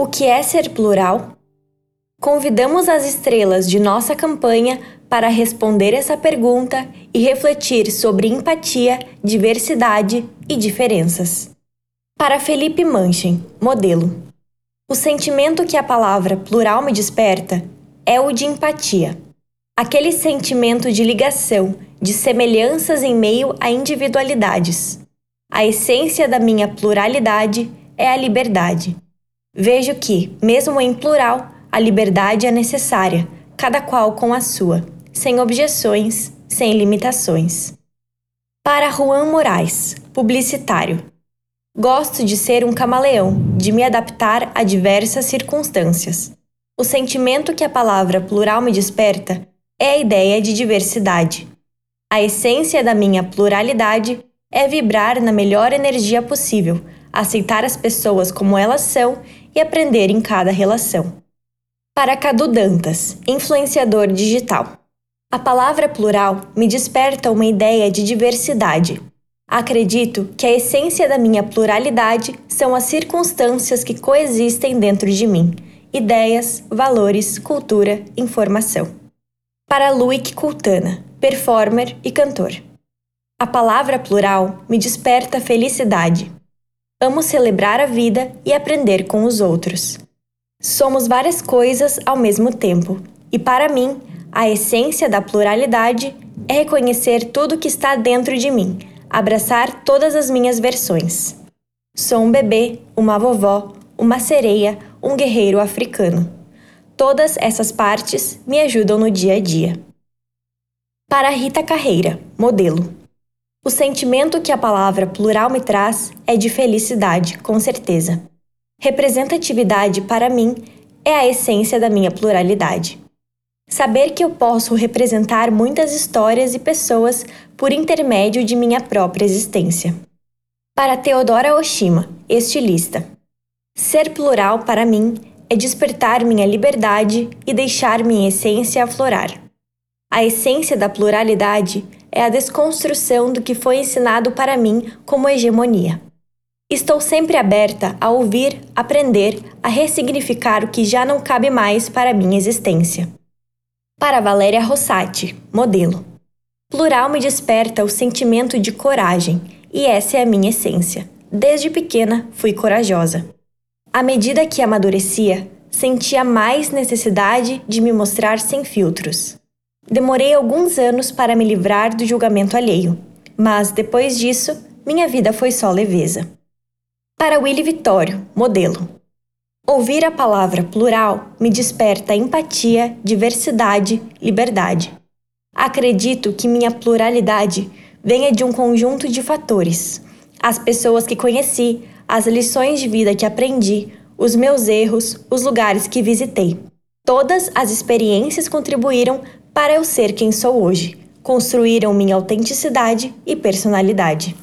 O que é ser plural? Convidamos as estrelas de nossa campanha para responder essa pergunta e refletir sobre empatia, diversidade e diferenças. Para Felipe Manchen, modelo. O sentimento que a palavra plural me desperta é o de empatia. Aquele sentimento de ligação, de semelhanças em meio a individualidades. A essência da minha pluralidade é a liberdade. Vejo que, mesmo em plural, a liberdade é necessária, cada qual com a sua sem objeções, sem limitações. Para Juan Moraes, publicitário. Gosto de ser um camaleão, de me adaptar a diversas circunstâncias. O sentimento que a palavra plural me desperta é a ideia de diversidade. A essência da minha pluralidade é vibrar na melhor energia possível, aceitar as pessoas como elas são e aprender em cada relação. Para Cadu Dantas, influenciador digital. A palavra plural me desperta uma ideia de diversidade. Acredito que a essência da minha pluralidade são as circunstâncias que coexistem dentro de mim: ideias, valores, cultura, informação. Para Luick Kultana, performer e cantor. A palavra plural me desperta felicidade. Amo celebrar a vida e aprender com os outros. Somos várias coisas ao mesmo tempo, e para mim, a essência da pluralidade é reconhecer tudo que está dentro de mim, abraçar todas as minhas versões. Sou um bebê, uma vovó, uma sereia, um guerreiro africano. Todas essas partes me ajudam no dia a dia. Para Rita Carreira, modelo. O sentimento que a palavra plural me traz é de felicidade, com certeza. Representatividade, para mim, é a essência da minha pluralidade. Saber que eu posso representar muitas histórias e pessoas por intermédio de minha própria existência. Para Teodora Oshima, estilista. Ser plural para mim é despertar minha liberdade e deixar minha essência aflorar. A essência da pluralidade é a desconstrução do que foi ensinado para mim como hegemonia. Estou sempre aberta a ouvir, aprender, a ressignificar o que já não cabe mais para minha existência. Para Valéria Rossati, modelo. Plural me desperta o sentimento de coragem, e essa é a minha essência. Desde pequena fui corajosa. À medida que amadurecia, sentia mais necessidade de me mostrar sem filtros. Demorei alguns anos para me livrar do julgamento alheio, mas depois disso, minha vida foi só leveza. Para Willy Vitório, modelo. Ouvir a palavra plural me desperta empatia, diversidade, liberdade. Acredito que minha pluralidade venha de um conjunto de fatores: as pessoas que conheci, as lições de vida que aprendi, os meus erros, os lugares que visitei. Todas as experiências contribuíram para eu ser quem sou hoje, construíram minha autenticidade e personalidade.